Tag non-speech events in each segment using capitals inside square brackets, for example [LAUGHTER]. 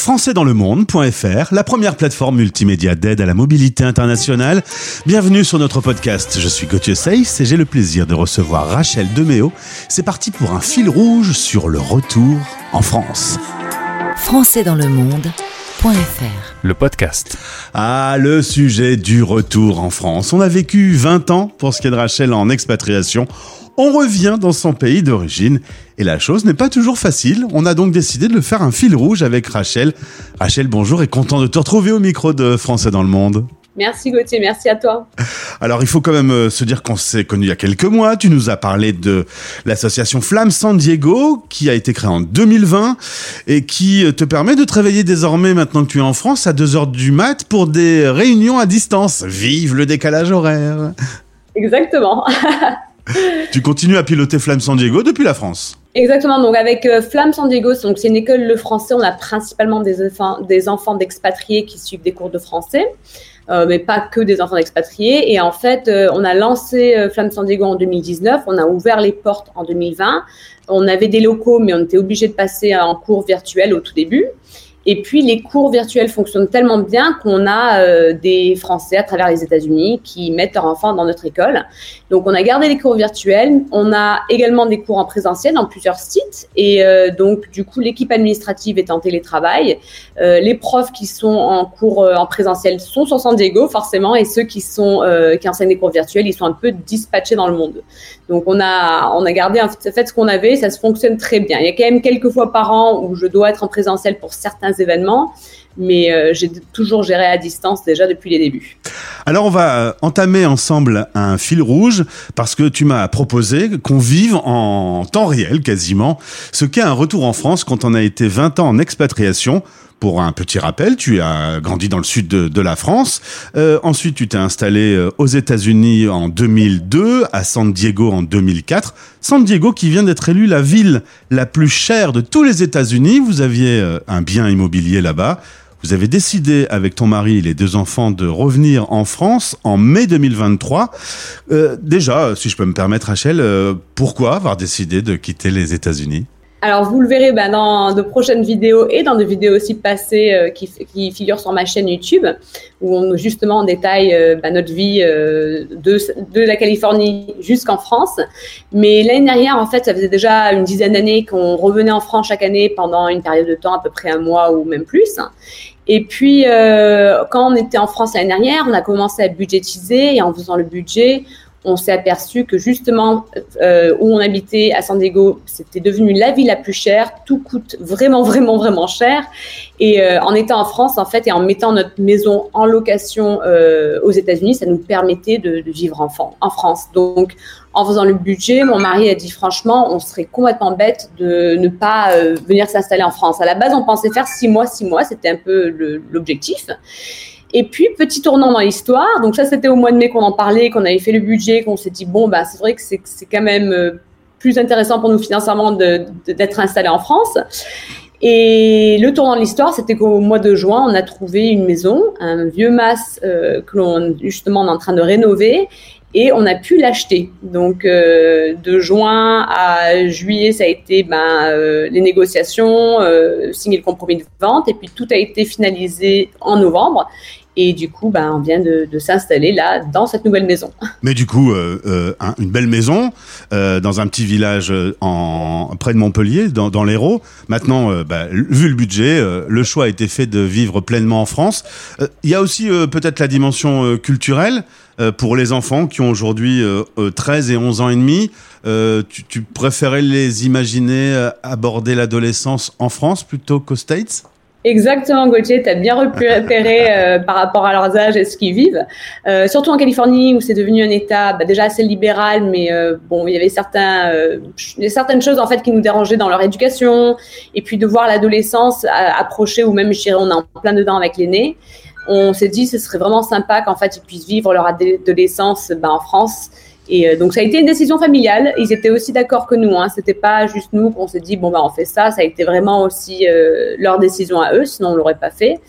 françaisdanslemonde.fr, la première plateforme multimédia d'aide à la mobilité internationale. Bienvenue sur notre podcast. Je suis Gauthier Seyss et j'ai le plaisir de recevoir Rachel Deméo. C'est parti pour un fil rouge sur le retour en France. françaisdanslemonde.fr Le podcast. Ah, le sujet du retour en France. On a vécu 20 ans pour ce qui est de Rachel en expatriation on revient dans son pays d'origine. Et la chose n'est pas toujours facile. On a donc décidé de le faire un fil rouge avec Rachel. Rachel, bonjour et content de te retrouver au micro de Français dans le Monde. Merci Gauthier, merci à toi. Alors il faut quand même euh, se dire qu'on s'est connu il y a quelques mois. Tu nous as parlé de l'association Flamme San Diego qui a été créée en 2020 et qui euh, te permet de te réveiller désormais maintenant que tu es en France à 2h du mat pour des réunions à distance. Vive le décalage horaire. Exactement. [LAUGHS] tu continues à piloter Flamme San Diego depuis la France. Exactement. Donc avec euh, Flamme San Diego, c'est une école le français. On a principalement des enfants, des enfants d'expatriés qui suivent des cours de français, euh, mais pas que des enfants d'expatriés. Et en fait, euh, on a lancé Flamme San Diego en 2019. On a ouvert les portes en 2020. On avait des locaux, mais on était obligé de passer en cours virtuel au tout début. Et puis les cours virtuels fonctionnent tellement bien qu'on a euh, des Français à travers les États-Unis qui mettent leurs enfants dans notre école. Donc on a gardé les cours virtuels. On a également des cours en présentiel dans plusieurs sites. Et euh, donc du coup l'équipe administrative est en télétravail. Euh, les profs qui sont en cours en présentiel sont sur San Diego forcément, et ceux qui sont qui enseignent des cours virtuels, ils sont un peu dispatchés dans le monde. Donc on a on a gardé en fait ce qu'on avait. Ça se fonctionne très bien. Il y a quand même quelques fois par an où je dois être en présentiel pour certains événements, mais euh, j'ai toujours géré à distance déjà depuis les débuts. Alors on va euh, entamer ensemble un fil rouge parce que tu m'as proposé qu'on vive en temps réel quasiment ce qu'est un retour en France quand on a été 20 ans en expatriation pour un petit rappel, tu as grandi dans le sud de, la France. Euh, ensuite, tu t'es installé euh, aux États-Unis en 2002, à San Diego en 2004. San Diego qui vient d'être élue la ville la plus chère de tous les États-Unis. Vous aviez euh, un bien immobilier là-bas. Vous avez décidé avec ton mari et les deux enfants de revenir en France en mai 2023. déjà, si je peux me permettre, Rachel, pourquoi avoir décidé de quitter les États-Unis? Alors, vous le verrez bah, dans de prochaines vidéos et dans des vidéos aussi passées euh, qui, figurent sur ma chaîne YouTube, où on justement détaille euh, bah, notre vie euh, de, de, la Californie jusqu'en France. Mais l'année dernière, en fait, ça faisait déjà une dizaine d'années qu'on revenait en France chaque année pendant une période de temps, à peu près un mois ou même plus. Et puis, quand on était en France l'année dernière, on a commencé à budgétiser et en faisant le budget, on s'est aperçu que justement euh, où on habitait à San Diego, c'était devenu la ville la plus chère. Tout coûte vraiment, [LAUGHS] vraiment, vraiment cher. Et euh, en étant en France, en fait, et en mettant notre maison en location euh, aux États-Unis, ça nous permettait de, vivre en, en, France. Donc, en faisant le budget, mon mari a dit franchement, on serait complètement bête de ne pas venir s'installer en France. À la base, on pensait faire six mois, six mois, c'était un peu l'objectif. Et puis, petit tournant dans l'histoire. Donc ça, c'était au mois de mai qu'on en parlait, qu'on avait fait le budget, qu'on s'est dit, bon, bah, c'est vrai que c'est quand même euh, plus intéressant pour nous financièrement d'être installé en France. Et le tournant de l'histoire, c'était qu'au mois de juin, on a trouvé une maison, un vieux mas euh, que l'on justement on est en train de rénover, et on a pu l'acheter. Donc euh, de juin à juillet, ça a été ben, euh, les négociations, euh, signer le compromis de vente, et puis tout a été finalisé en novembre. Et du coup, ben, on vient de, s'installer là, dans cette nouvelle maison. [LAUGHS] Mais du coup, euh, euh, une belle maison euh, dans un petit village en, près de Montpellier, dans, l'Hérault. Maintenant, bah, vu le budget, le choix a été fait de vivre pleinement en France. Il y a aussi peut-être la dimension culturelle pour les enfants qui ont aujourd'hui 13 et 11 ans et demi. Tu, tu préférais les imaginer aborder l'adolescence en France plutôt qu'aux States? Exactement, Gauthier, tu as bien repéré [LAUGHS] euh, par rapport à leurs âges et ce qu'ils vivent. Euh, surtout en Californie, où c'est devenu un État bah, déjà assez libéral, mais euh, bon, il y avait certains, a certaines choses en fait qui nous dérangeaient dans leur éducation, et puis de voir l'adolescence approcher, ou même, je dirais, on est en plein dedans avec l'aîné. On s'est dit, ce serait vraiment sympa qu'en fait, ils puissent vivre leur adolescence bah, en France et euh, donc ça a été une décision familiale. Ils étaient aussi d'accord que nous. Hein. C'était pas juste nous qu'on s'est dit bon bah on fait ça. Ça a été vraiment aussi euh, leur décision à eux. Sinon on l'aurait pas fait.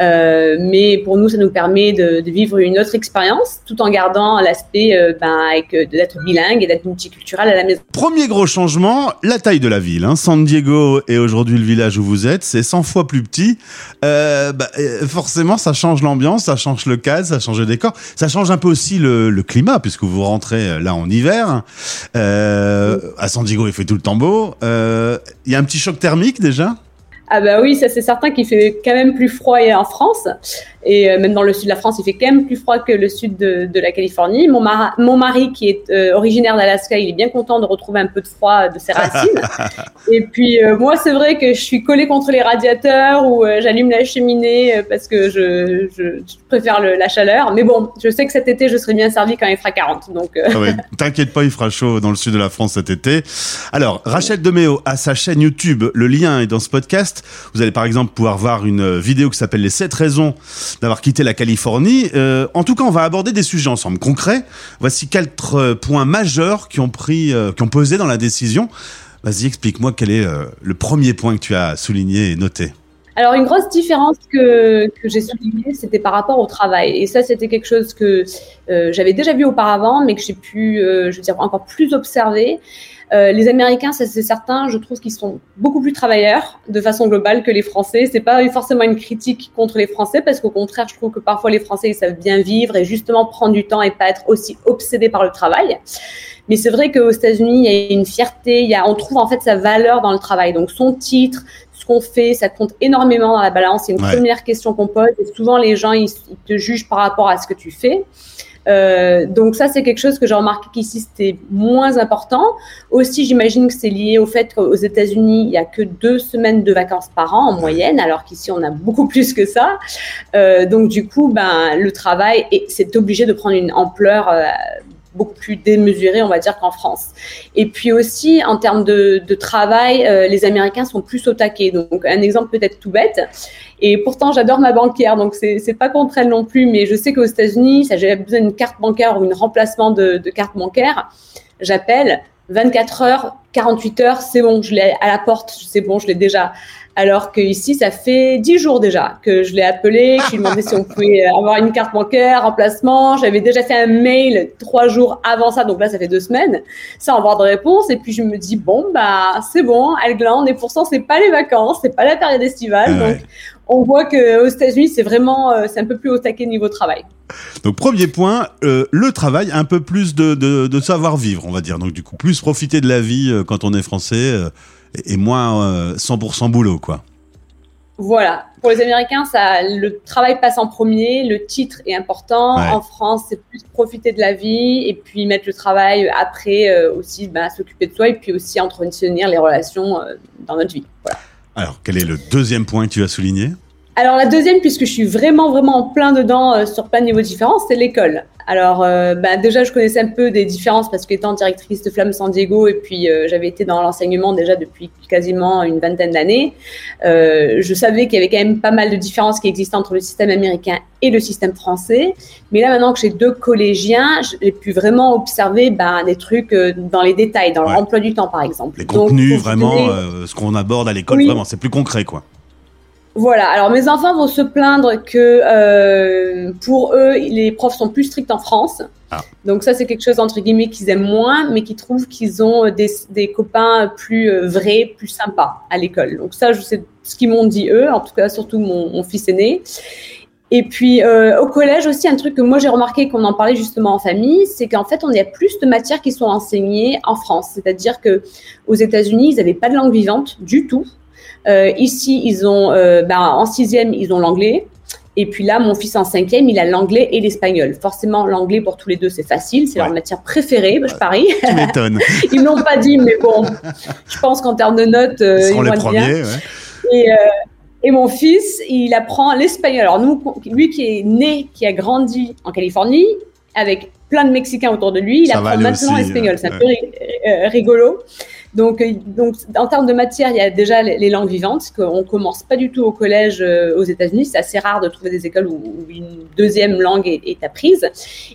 Euh, mais pour nous, ça nous permet de, de vivre une autre expérience tout en gardant l'aspect euh, ben, avec d'être bilingue et d'être multiculturel à la maison. Premier gros changement, la taille de la ville. Hein. San Diego et aujourd'hui le village où vous êtes, c'est 100 fois plus petit. Euh, bah, forcément, ça change l'ambiance, ça change le cadre, ça change le décor, ça change un peu aussi le, le climat puisque vous rentrez là en hiver. Euh, à San Diego, il fait tout le temps beau. Il y a un petit choc thermique déjà? Ah bah oui, ça c'est certain qu'il fait quand même plus froid en France. Et euh, même dans le sud de la France, il fait quand même plus froid que le sud de, de la Californie. Mon, mon mari, qui est euh, originaire d'Alaska, il est bien content de retrouver un peu de froid de ses racines. [LAUGHS] et puis euh, moi, c'est vrai que je suis collée contre les radiateurs ou j'allume la cheminée parce que je, je, préfère le, la chaleur. Mais bon, je sais que cet été, je serai bien servi quand il fera 40. Donc, ah t'inquiète pas, il fera chaud dans le sud de la France cet été. Alors, Rachel Deméo a sa chaîne YouTube. Le lien est dans ce podcast. Vous allez par exemple pouvoir voir une vidéo qui s'appelle Les 7 raisons d'avoir quitté la Californie. Euh, en tout cas, on va aborder des sujets ensemble concrets. Voici quatre euh, points majeurs qui ont pris, euh, qui ont pesé dans la décision. Vas-y, explique-moi quel est le premier point que tu as souligné et noté. Alors, une grosse différence que, que j'ai soulignée, c'était par rapport au travail. Et ça, c'était quelque chose que j'avais déjà vu auparavant, mais que j'ai pu, je veux dire, encore plus observer. Euh, les Américains, ça c'est certain, je trouve qu'ils sont beaucoup plus travailleurs de façon globale que les Français. C'est pas forcément une critique contre les Français parce qu'au contraire, je trouve que parfois les Français ils savent bien vivre et justement prendre du temps et pas être aussi obsédés par le travail. Mais c'est vrai qu'aux États-Unis, il y a une fierté, il y a, on trouve en fait sa valeur dans le travail. Donc son titre, ce qu'on fait, ça compte énormément dans la balance. C'est une première question qu'on pose et souvent les gens ils te jugent par rapport à ce que tu fais. Euh, donc ça, c'est quelque chose que j'ai remarqué qu'ici, c'était moins important. Aussi, j'imagine que c'est lié au fait qu'aux États-Unis, il y a que deux semaines de vacances par an en moyenne, alors qu'ici, on a beaucoup plus que ça. Euh, donc du coup, ben, le travail, c'est obligé de prendre une ampleur euh, beaucoup plus démesuré, on va dire, qu'en France. Et puis aussi, en termes de, travail, euh, les Américains sont plus au taquet. Donc, un exemple peut-être tout bête. Et pourtant, j'adore ma banquière, donc c'est pas contre elle non plus, mais je sais qu'aux États-Unis, ça j'ai besoin d'une carte bancaire ou un remplacement de, de carte bancaire. J'appelle 24 heures, 48 heures, c'est bon, je l'ai à la porte, c'est bon, je l'ai déjà. Alors qu'ici, ça fait dix jours déjà que je l'ai appelé, que je lui ai demandé si on pouvait avoir une carte bancaire, remplacement. J'avais déjà fait un mail trois jours avant ça, donc là, ça fait deux semaines, sans avoir de réponse. Et puis, je me dis, bon, bah, c'est bon, elle glande. Et pourtant, c'est pas les vacances, c'est pas la période estivale. donc, on voit qu'aux États-Unis, c'est vraiment, euh, c'est un peu plus au taquet niveau travail. Donc premier point, euh, le travail, un peu plus de, de, savoir vivre, on va dire. Donc du coup, plus profiter de la vie euh, quand on est français et moins 100% boulot, quoi. Voilà. Pour les Américains, ça, le travail passe en premier, le titre est important. En France, c'est plus profiter de la vie et puis mettre le travail après euh, aussi bah, s'occuper de soi et puis aussi entretenir les relations euh, dans notre vie. Voilà. Alors, quel est le deuxième point que tu as souligné? Alors la deuxième, puisque je suis vraiment vraiment en plein dedans euh, sur plein de niveaux différents, c'est l'école. Alors euh, bah, déjà, je connaissais un peu des différences parce qu'étant directrice de Flamme San Diego et puis euh, j'avais été dans l'enseignement déjà depuis quasiment une vingtaine d'années, je savais qu'il y avait quand même pas mal de différences qui existaient entre le système américain et le système français. Mais là maintenant que j'ai deux collégiens, j'ai pu vraiment observer bah, des trucs dans les détails, dans l'emploi du temps par exemple. Les contenus, vraiment, ce qu'on aborde à l'école, vraiment, c'est plus concret quoi. Voilà, alors mes enfants vont se plaindre que euh, pour eux, les profs sont plus stricts en France. Ah. Donc ça, c'est quelque chose, entre guillemets, qu'ils aiment moins, mais qui trouvent qu'ils ont des, des, copains plus euh, vrais, plus sympas à l'école. Donc ça, je sais ce qu'ils m'ont dit eux, en tout cas, surtout mon, mon fils aîné. Et puis euh, au collège aussi, un truc que moi j'ai remarqué qu'on en parlait justement en famille, c'est qu'en fait on a plus de matières qui sont enseignées en France. C'est-à-dire que aux États-Unis, ils n'avaient pas de langue vivante du tout. Euh, ici, ils ont, euh, ben, en sixième, ils ont l'anglais. Et puis là, mon fils en cinquième, il a l'anglais et l'espagnol. Forcément, l'anglais pour tous les deux, c'est facile. C'est leur matière préférée, je parie. Tu m'étonnes. [LAUGHS] ils l'ont pas dit, mais bon, je pense qu'en termes de notes, euh, ils, être bien. Et, et, mon fils, il apprend l'espagnol. Alors nous, lui qui est né, qui a grandi en Californie, avec plein de Mexicains autour de lui, il apprend maintenant l'espagnol. C'est un peu rigolo. Donc, euh, donc, en termes de matière, il y a déjà les, langues vivantes, qu'on commence pas du tout au collège euh, aux États-Unis. C'est assez rare de trouver des écoles où, une deuxième langue est, apprise.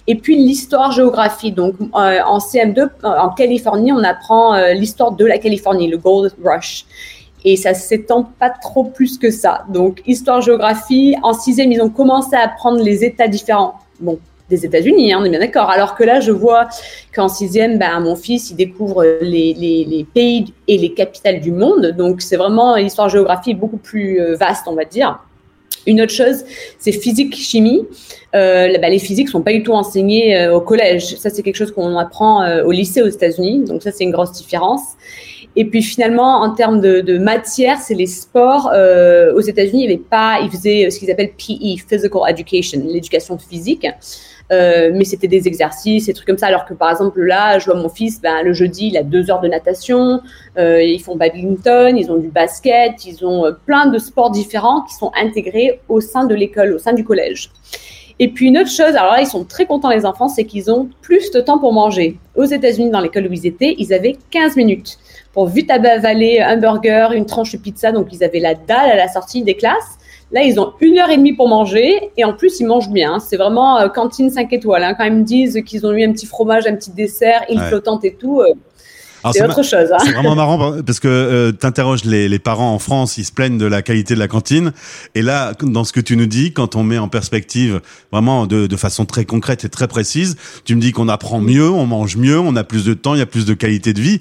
Et puis l'histoire-géographie. Donc, euh, en CM2, en Californie, on apprend l'histoire de la Californie, le Gold Rush. et ça s'étend pas trop plus que ça. Donc, histoire-géographie, en sixième, ils ont commencé à apprendre les États différents. Bon, des États-Unis, hein, on est bien d'accord. Alors que là, je vois qu'en sixième, ben, mon fils, il découvre les, pays et les capitales du monde. Donc, c'est vraiment l'histoire-géographie beaucoup plus euh, vaste, on va dire. Une autre chose, c'est physique, chimie. Euh, bah, les physiques sont pas du tout enseignées euh, au collège. Ça, c'est quelque chose qu'on apprend euh, au lycée aux États-Unis. Donc ça, c'est une grosse différence. Et puis finalement, en termes de, matière, c'est les sports. Aux États-Unis, il y avait pas, ils faisaient ce qu'ils appellent PE, Physical Education, l'éducation physique. Euh, mais c'était des exercices, des trucs comme ça. Alors que par exemple là, je vois mon fils, ben, le jeudi, il a deux heures de natation, euh, ils font badminton, ils ont du basket, ils ont euh, plein de sports différents qui sont intégrés au sein de l'école, au sein du collège. Et puis une autre chose, alors là, ils sont très contents les enfants, c'est qu'ils ont plus de temps pour manger. Aux États-Unis, dans l'école où ils étaient, ils avaient 15 minutes pour vite avaler un burger, une tranche de pizza. Donc ils avaient la dalle à la sortie des classes. Là, ils ont une heure et demie pour manger et en plus, ils mangent bien. C'est vraiment euh, cantine 5 étoiles. Hein. Quand ils me disent qu'ils ont eu un petit fromage, un petit dessert, île flottante et tout, euh, c'est autre chose. Hein. C'est vraiment marrant parce que euh, tu interroges les, les, parents en France, ils se plaignent de la qualité de la cantine. Et là, dans ce que tu nous dis, quand on met en perspective vraiment de, de façon très concrète et très précise, tu me dis qu'on apprend mieux, on mange mieux, on a plus de temps, il y a plus de qualité de vie.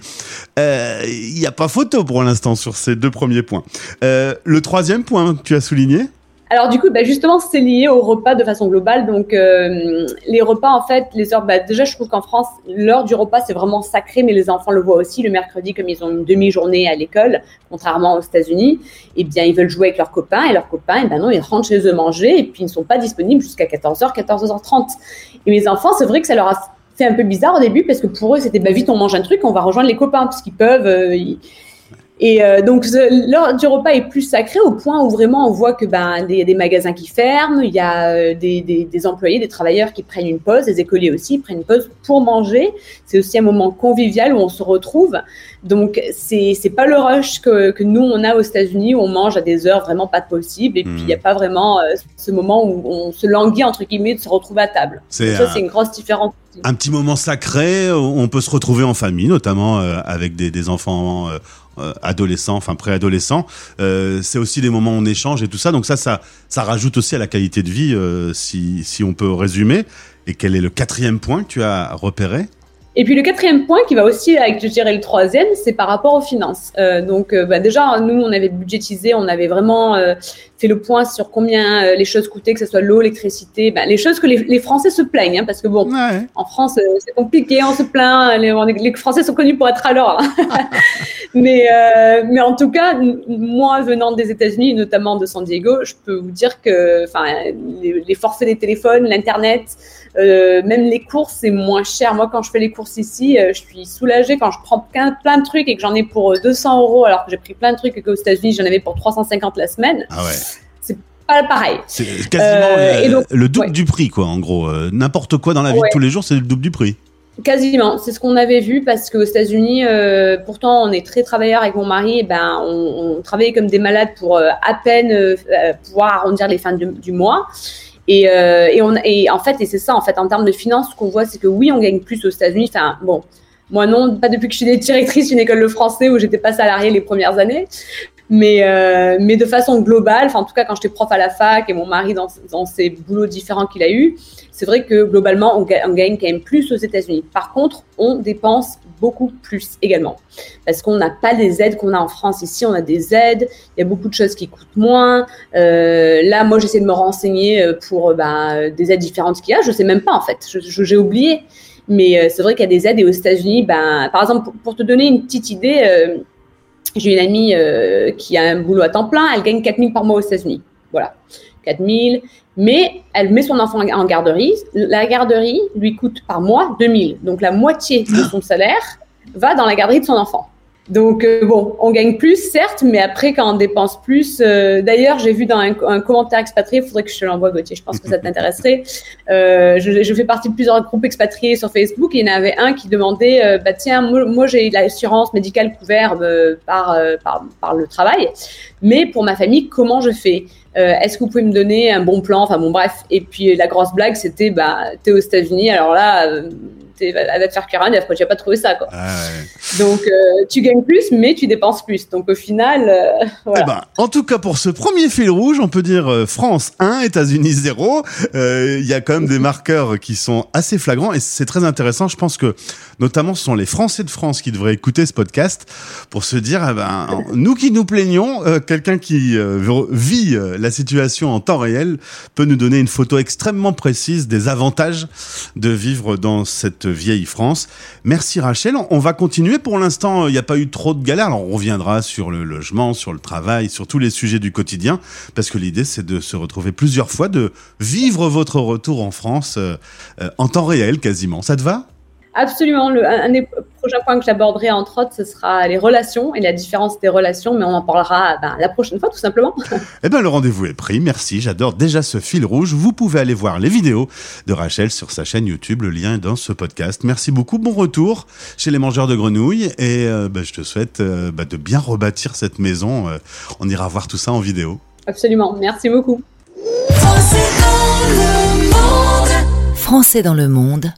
Euh, il n'y a pas photo pour l'instant sur ces deux premiers points. Euh, le troisième point, tu as souligné alors du coup, bah, justement, c'est lié au repas de façon globale. Donc euh, les repas, en fait, les heures. Bah, déjà, je trouve qu'en France, l'heure du repas c'est vraiment sacré, mais les enfants le voient aussi le mercredi, comme ils ont une demi-journée à l'école, contrairement aux États-Unis. Eh bien, ils veulent jouer avec leurs copains et leurs copains, eh ben non, ils rentrent chez eux manger et puis ils ne sont pas disponibles jusqu'à 14h, 14h30. Et mes enfants, c'est vrai que ça leur a fait un peu bizarre au début parce que pour eux, c'était bah vite, on mange un truc, on va rejoindre les copains parce qu'ils peuvent. Euh, et euh, donc l'heure du repas est plus sacrée au point où vraiment on voit que ben il y a des magasins qui ferment, il y a euh, des, des, des, employés, des travailleurs qui prennent une pause, des écoliers aussi prennent une pause pour manger. C'est aussi un moment convivial où on se retrouve. Donc c'est c'est pas le rush que, que nous on a aux États-Unis où on mange à des heures vraiment pas possibles et puis il n'y a mmh. pas vraiment euh, ce moment où on se languit entre guillemets de se retrouver à table. C'est ça c'est une grosse différence. Un petit moment sacré, on peut se retrouver en famille, notamment avec des, des enfants adolescents, enfin préadolescents. Euh, c'est aussi des moments où on échange et tout ça. Donc ça, ça, ça rajoute aussi à la qualité de vie, euh, si, si on peut résumer. Et quel est le quatrième point que tu as repéré? Et puis le quatrième point qui va aussi avec, je dirais, le troisième, c'est par rapport aux finances. Euh, donc euh, bah, déjà, nous, on avait budgétisé, on avait vraiment euh, fait le point sur combien euh, les choses coûtaient, que ce soit l'eau, l'électricité, bah, les choses que les, les, Français se plaignent, hein, parce que bon, en France, c'est compliqué, on se plaint, les, les, Français sont connus pour être à l'heure. [LAUGHS] Hein. mais, mais en tout cas, moi, venant des États-Unis, notamment de San Diego, je peux vous dire que enfin, les, les forfaits des téléphones, l'Internet, euh, même les courses, c'est moins cher. Moi, quand je fais les courses ici, euh, je suis soulagée quand je prends plein, plein de trucs et que j'en ai pour 200 euh, euros, alors que j'ai pris plein de trucs et qu'aux États-Unis, j'en avais pour 350 la semaine. Ah ouais. C'est pas pareil. C'est quasiment le double du prix, quoi, en gros. N'importe quoi dans la vie de tous les jours, c'est le double du prix. Quasiment, c'est ce qu'on avait vu parce qu'aux États-Unis, euh, pourtant on est très travailleurs avec mon mari, et ben on, on travaillait comme des malades pour à peine pouvoir arrondir les fins du mois. Et, euh, et, en fait, et c'est ça, en fait, en termes de finances, ce qu'on voit, c'est que oui, on gagne plus aux États-Unis. Enfin, bon, moi non, pas depuis que je suis directrice d'une école de français où j'étais pas salariée les premières années. Mais, euh, mais de façon globale, enfin, en tout cas, quand j'étais prof à la fac et mon mari dans, dans ses boulots différents qu'il a eu, c'est vrai que globalement, on, on, gagne quand même plus aux États-Unis. Par contre, on dépense beaucoup plus également. Parce qu'on n'a pas les aides qu'on a en France. Ici, on a des aides, il y a beaucoup de choses qui coûtent moins. Euh, là, moi, j'essaie de me renseigner euh, pour bah, des aides différentes qu'il y a. Je sais même pas, en fait. J'ai oublié. Mais euh, c'est vrai qu'il y a des aides. Et aux États-Unis, ben, par exemple, pour, te donner une petite idée, euh, j'ai une amie euh, qui a un boulot à temps plein. Elle gagne 4000 par mois aux États-Unis. Voilà. 4000, mais elle met son enfant en garderie. La garderie lui coûte par mois 2000. Donc la moitié de son salaire va dans la garderie de son enfant. Donc euh, bon, on gagne plus certes, mais après quand on dépense plus, euh, d'ailleurs j'ai vu dans un, commentaire expatrié, il faudrait que je te l'envoie Gauthier, je pense que ça [LAUGHS] t'intéresserait. Euh, je, je, fais partie de plusieurs groupes expatriés sur Facebook et il y en avait un qui demandait, bah tiens, moi, moi j'ai l'assurance médicale couverte par, par, par le travail, mais pour ma famille comment je fais? Est-ce que vous pouvez me donner un bon plan? Enfin bon bref, et puis la grosse blague c'était, bah t'es aux États-Unis, alors là elle va te faire cuire un œuf, vas pas trouver ça, quoi. Donc, euh, tu gagnes plus, mais tu dépenses plus. Donc, au final, euh, [LAUGHS] voilà. Eh ben, en tout cas, pour ce premier fil rouge, on peut dire euh, France 1, États-Unis 0. Il y a quand même des marqueurs qui sont assez flagrants et c'est très intéressant. Je pense que, notamment, ce sont les Français de France qui devraient écouter ce podcast pour se dire, eh ben, nous qui nous plaignons, quelqu'un qui vit la situation en temps réel peut nous donner une photo extrêmement précise des avantages de vivre dans cette vieille France. Merci Rachel. On va continuer. Pour l'instant, il n'y a pas eu trop de galères. On reviendra sur le logement, sur le travail, sur tous les sujets du quotidien, parce que l'idée, c'est de se retrouver plusieurs fois, de vivre votre retour en France euh, euh, en temps réel quasiment. Ça te va? Absolument. Un prochains points que j'aborderai, entre autres, ce sera les relations et la différence des relations, mais on en parlera ben, la prochaine fois, tout simplement. [LAUGHS] eh bien, le rendez-vous est pris. Merci. J'adore déjà ce fil rouge. Vous pouvez aller voir les vidéos de Rachel sur sa chaîne YouTube. Le lien est dans ce podcast. Merci beaucoup. Bon retour chez les mangeurs de grenouilles. Et euh, ben, je te souhaite euh, ben, de bien rebâtir cette maison. Euh, on ira voir tout ça en vidéo. Absolument. Merci beaucoup. Français dans le monde.